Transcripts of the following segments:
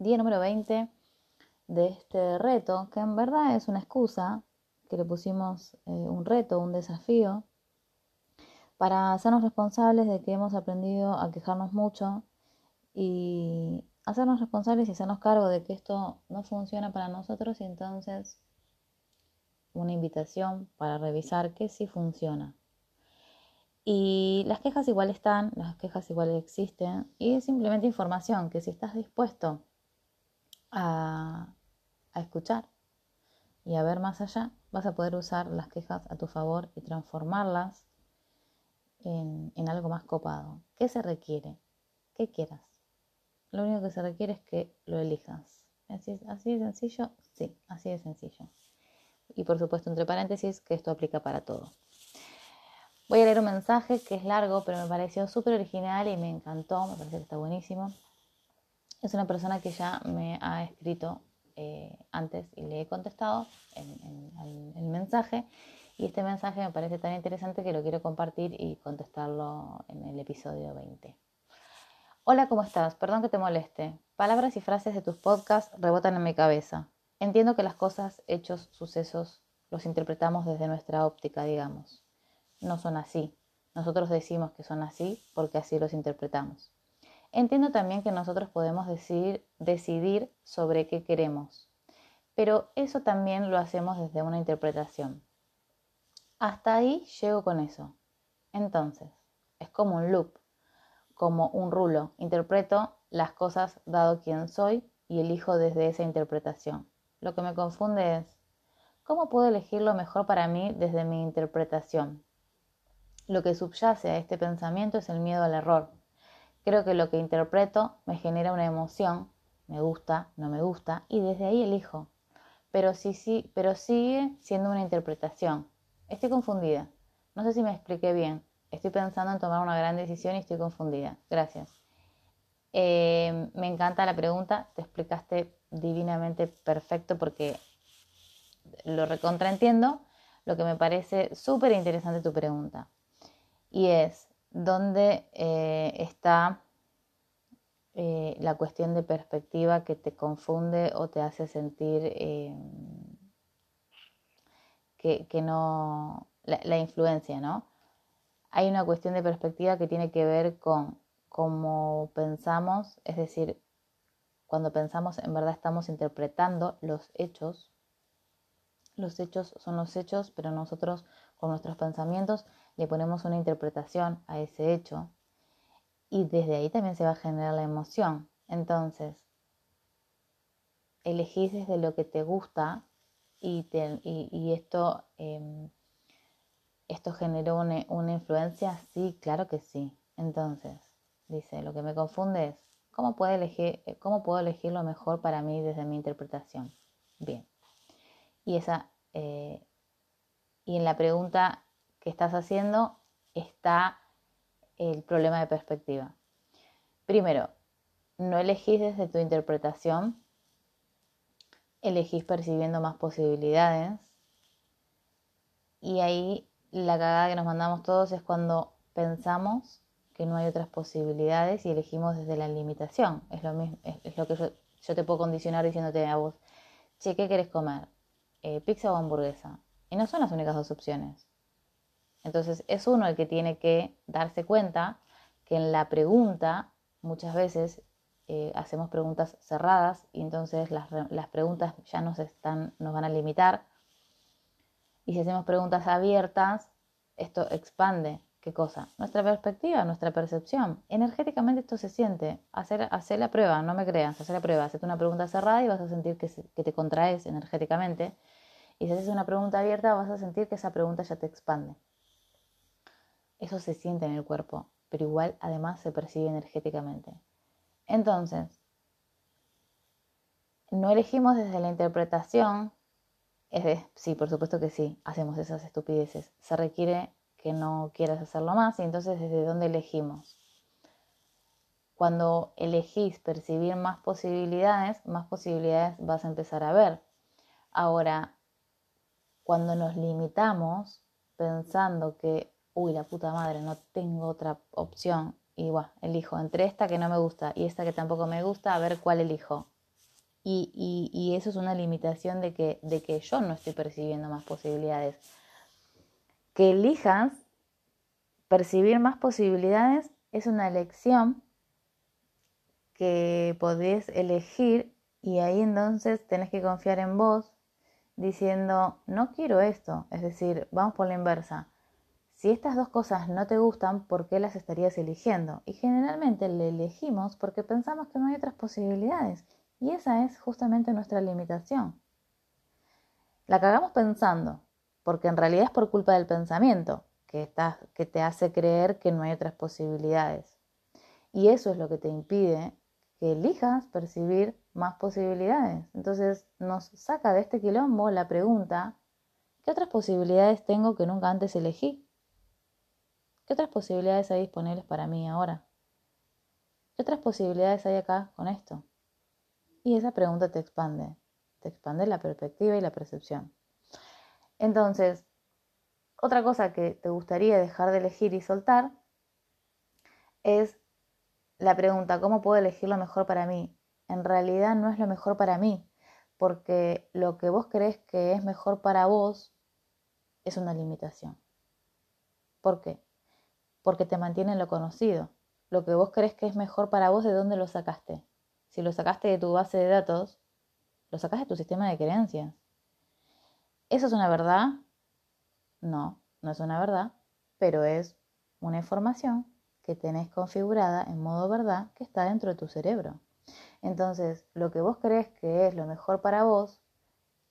día número 20 de este reto, que en verdad es una excusa, que le pusimos eh, un reto, un desafío, para hacernos responsables de que hemos aprendido a quejarnos mucho y hacernos responsables y hacernos cargo de que esto no funciona para nosotros y entonces una invitación para revisar que sí funciona. Y las quejas igual están, las quejas igual existen y es simplemente información que si estás dispuesto a, escuchar y a ver más allá, vas a poder usar las quejas a tu favor y transformarlas en, en algo más copado. ¿Qué se requiere? ¿Qué quieras? Lo único que se requiere es que lo elijas. Así, así de sencillo, sí, así de sencillo. Y por supuesto, entre paréntesis, que esto aplica para todo. Voy a leer un mensaje que es largo, pero me pareció súper original y me encantó, me parece que está buenísimo. Es una persona que ya me ha escrito eh, antes y le he contestado en, el mensaje. Y este mensaje me parece tan interesante que lo quiero compartir y contestarlo en el episodio 20. Hola, ¿cómo estás? Perdón que te moleste. Palabras y frases de tus podcasts rebotan en mi cabeza. Entiendo que las cosas, hechos, sucesos, los interpretamos desde nuestra óptica, digamos no son así. Nosotros decimos que son así porque así los interpretamos. Entiendo también que nosotros podemos decidir, decidir sobre qué queremos, pero eso también lo hacemos desde una interpretación. Hasta ahí llego con eso. Entonces, es como un loop, como un rulo. Interpreto las cosas dado quien soy y elijo desde esa interpretación. Lo que me confunde es, ¿cómo puedo elegir lo mejor para mí desde mi interpretación? Lo que subyace a este pensamiento es el miedo al error. Creo que lo que interpreto me genera una emoción, me gusta, no me gusta, y desde ahí elijo. Pero sí, sí, pero sigue siendo una interpretación. Estoy confundida. No sé si me expliqué bien. Estoy pensando en tomar una gran decisión y estoy confundida. Gracias. Eh, me encanta la pregunta. Te explicaste divinamente perfecto porque lo recontraentiendo. Lo que me parece súper interesante tu pregunta y es dónde eh, está eh, la cuestión de perspectiva que te confunde o te hace sentir eh, que, no, la, influencia, ¿no? Hay una cuestión de perspectiva que tiene que ver con cómo pensamos, es decir, cuando pensamos en verdad estamos interpretando los hechos. Los hechos son los hechos, pero nosotros con nuestros pensamientos le ponemos una interpretación a ese hecho y desde ahí también se va a generar la emoción. Entonces, elegís desde lo que te gusta y, esto, em, esto generó una, una influencia, sí, claro que sí. Entonces, dice, lo que me confunde es, ¿cómo puedo elegir, cómo puedo elegir lo mejor para mí desde mi interpretación? Bien. Y esa, eh, y en la pregunta que estás haciendo está el problema de perspectiva. Primero, no elegís desde tu interpretación, elegís percibiendo más posibilidades y ahí la cagada que nos mandamos todos es cuando pensamos que no hay otras posibilidades y elegimos desde la limitación. Es lo, mismo, es, lo que yo, te puedo condicionar diciéndote a vos, che, ¿qué querés comer? Eh, ¿Pizza o hamburguesa? Y no son las únicas dos opciones. Entonces es uno el que tiene que darse cuenta que en la pregunta muchas veces eh, hacemos preguntas cerradas y entonces las, preguntas ya nos, están, nos van a limitar. Y si hacemos preguntas abiertas, esto expande. ¿Qué cosa? Nuestra perspectiva, nuestra percepción. Energéticamente esto se siente. Hacer, hacer la prueba, no me creas, hacer la prueba. Hacete una pregunta cerrada y vas a sentir que, que te contraes energéticamente. Y si haces una pregunta abierta, vas a sentir que esa pregunta ya te expande. Eso se siente en el cuerpo, pero igual además se percibe energéticamente. Entonces, no elegimos desde la interpretación, es de, sí, por supuesto que sí, hacemos esas estupideces. Se requiere que no quieras hacerlo más y entonces desde dónde elegimos. Cuando elegís percibir más posibilidades, más posibilidades vas a empezar a ver. Ahora, cuando nos limitamos pensando que uy, la puta madre, no tengo otra opción. Y bueno, elijo entre esta que no me gusta y esta que tampoco me gusta, a ver cuál elijo. y, y, eso es una limitación de que, de que yo no estoy percibiendo más posibilidades. Que elijas percibir más posibilidades es una elección que podés elegir y ahí entonces tenés que confiar en vos diciendo, no quiero esto. Es decir, vamos por la inversa. Si estas dos cosas no te gustan, ¿por qué las estarías eligiendo? Y generalmente le elegimos porque pensamos que no hay otras posibilidades. Y esa es justamente nuestra limitación. La cagamos pensando, porque en realidad es por culpa del pensamiento que, que te hace creer que no hay otras posibilidades. Y eso es lo que te impide que elijas percibir más posibilidades. Entonces nos saca de este quilombo la pregunta, ¿qué otras posibilidades tengo que nunca antes elegí? ¿Qué otras posibilidades hay disponibles para mí ahora? ¿Qué otras posibilidades hay acá con esto? Y esa pregunta te expande, te expande la perspectiva y la percepción. Entonces, otra cosa que te gustaría dejar de elegir y soltar es la pregunta, ¿cómo puedo elegir lo mejor para mí? En realidad no es lo mejor para mí, porque lo que vos crees que es mejor para vos es una limitación. ¿Por qué? Porque te mantiene en lo conocido. Lo que vos crees que es mejor para vos, ¿de dónde lo sacaste? Si lo sacaste de tu base de datos, lo sacaste de tu sistema de creencias. ¿Eso es una verdad? No, no es una verdad, pero es una información que tenés configurada en modo verdad que está dentro de tu cerebro. Entonces, lo que vos crees que es lo mejor para vos,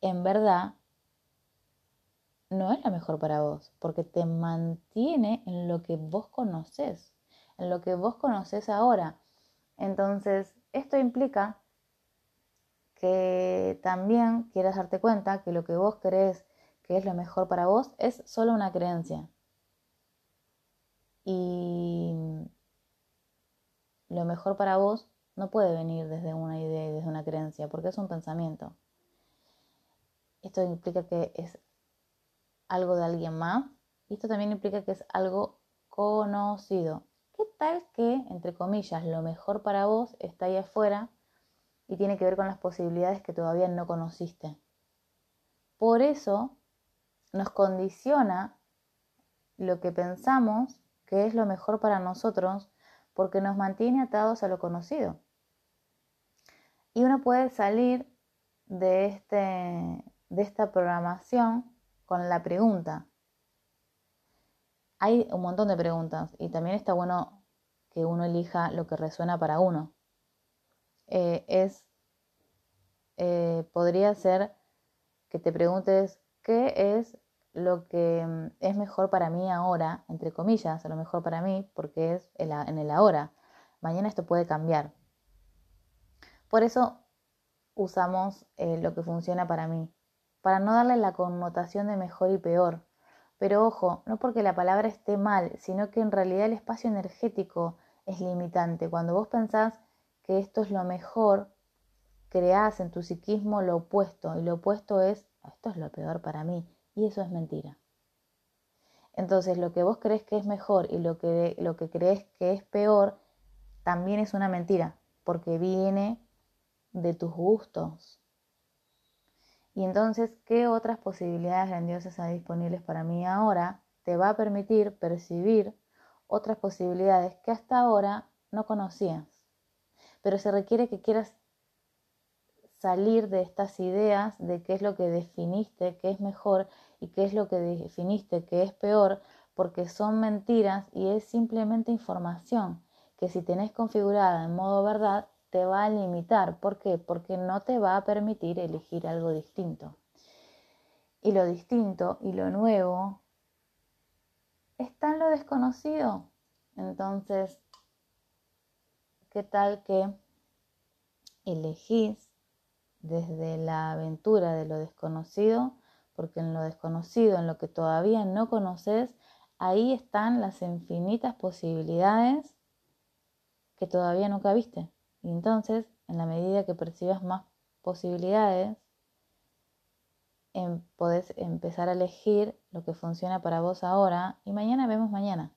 en verdad no es lo mejor para vos, porque te mantiene en lo que vos conoces, en lo que vos conoces ahora. Entonces, esto implica que también quieras darte cuenta que lo que vos crees que es lo mejor para vos es solo una creencia. Y lo mejor para vos no puede venir desde una idea y desde una creencia, porque es un pensamiento. Esto implica que es algo de alguien más y esto también implica que es algo conocido. ¿Qué tal que, entre comillas, lo mejor para vos está ahí afuera y tiene que ver con las posibilidades que todavía no conociste? Por eso nos condiciona lo que pensamos que es lo mejor para nosotros porque nos mantiene atados a lo conocido. Y uno puede salir de, este, de esta programación con la pregunta. Hay un montón de preguntas y también está bueno que uno elija lo que resuena para uno. Eh, es, eh, podría ser que te preguntes qué es lo que mm, es mejor para mí ahora, entre comillas, a lo mejor para mí, porque es en el ahora. Mañana esto puede cambiar. Por eso usamos eh, lo que funciona para mí, para no darle la connotación de mejor y peor. Pero ojo, no porque la palabra esté mal, sino que en realidad el espacio energético es limitante. Cuando vos pensás que esto es lo mejor, creás en tu psiquismo lo opuesto, y lo opuesto es, esto es lo peor para mí y eso es mentira. Entonces, lo que vos crees que es mejor y lo que, lo que crees que es peor, también es una mentira, porque viene de tus gustos. Y entonces, ¿qué otras posibilidades grandiosas hay disponibles para mí ahora? Te va a permitir percibir otras posibilidades que hasta ahora no conocías. Pero se requiere que quieras salir de estas ideas de qué es lo que definiste, qué es mejor y qué es lo que definiste que es peor, porque son mentiras y es simplemente información que si tenés configurada en modo verdad te va a limitar. ¿Por qué? Porque no te va a permitir elegir algo distinto. Y lo distinto y lo nuevo está en lo desconocido. Entonces, ¿qué tal que elegís desde la aventura de lo desconocido, porque en lo desconocido, en lo que todavía no conoces, ahí están las infinitas posibilidades que todavía nunca viste. Y entonces, en la medida que percibas más posibilidades, em, podés empezar a elegir lo que funciona para vos ahora y mañana vemos mañana.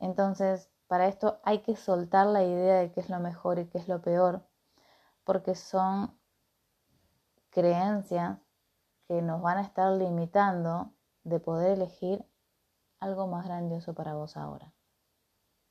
Entonces, para esto hay que soltar la idea de qué es lo mejor y qué es lo peor, porque son creencias que nos van a estar limitando de poder elegir algo más grandioso para vos ahora.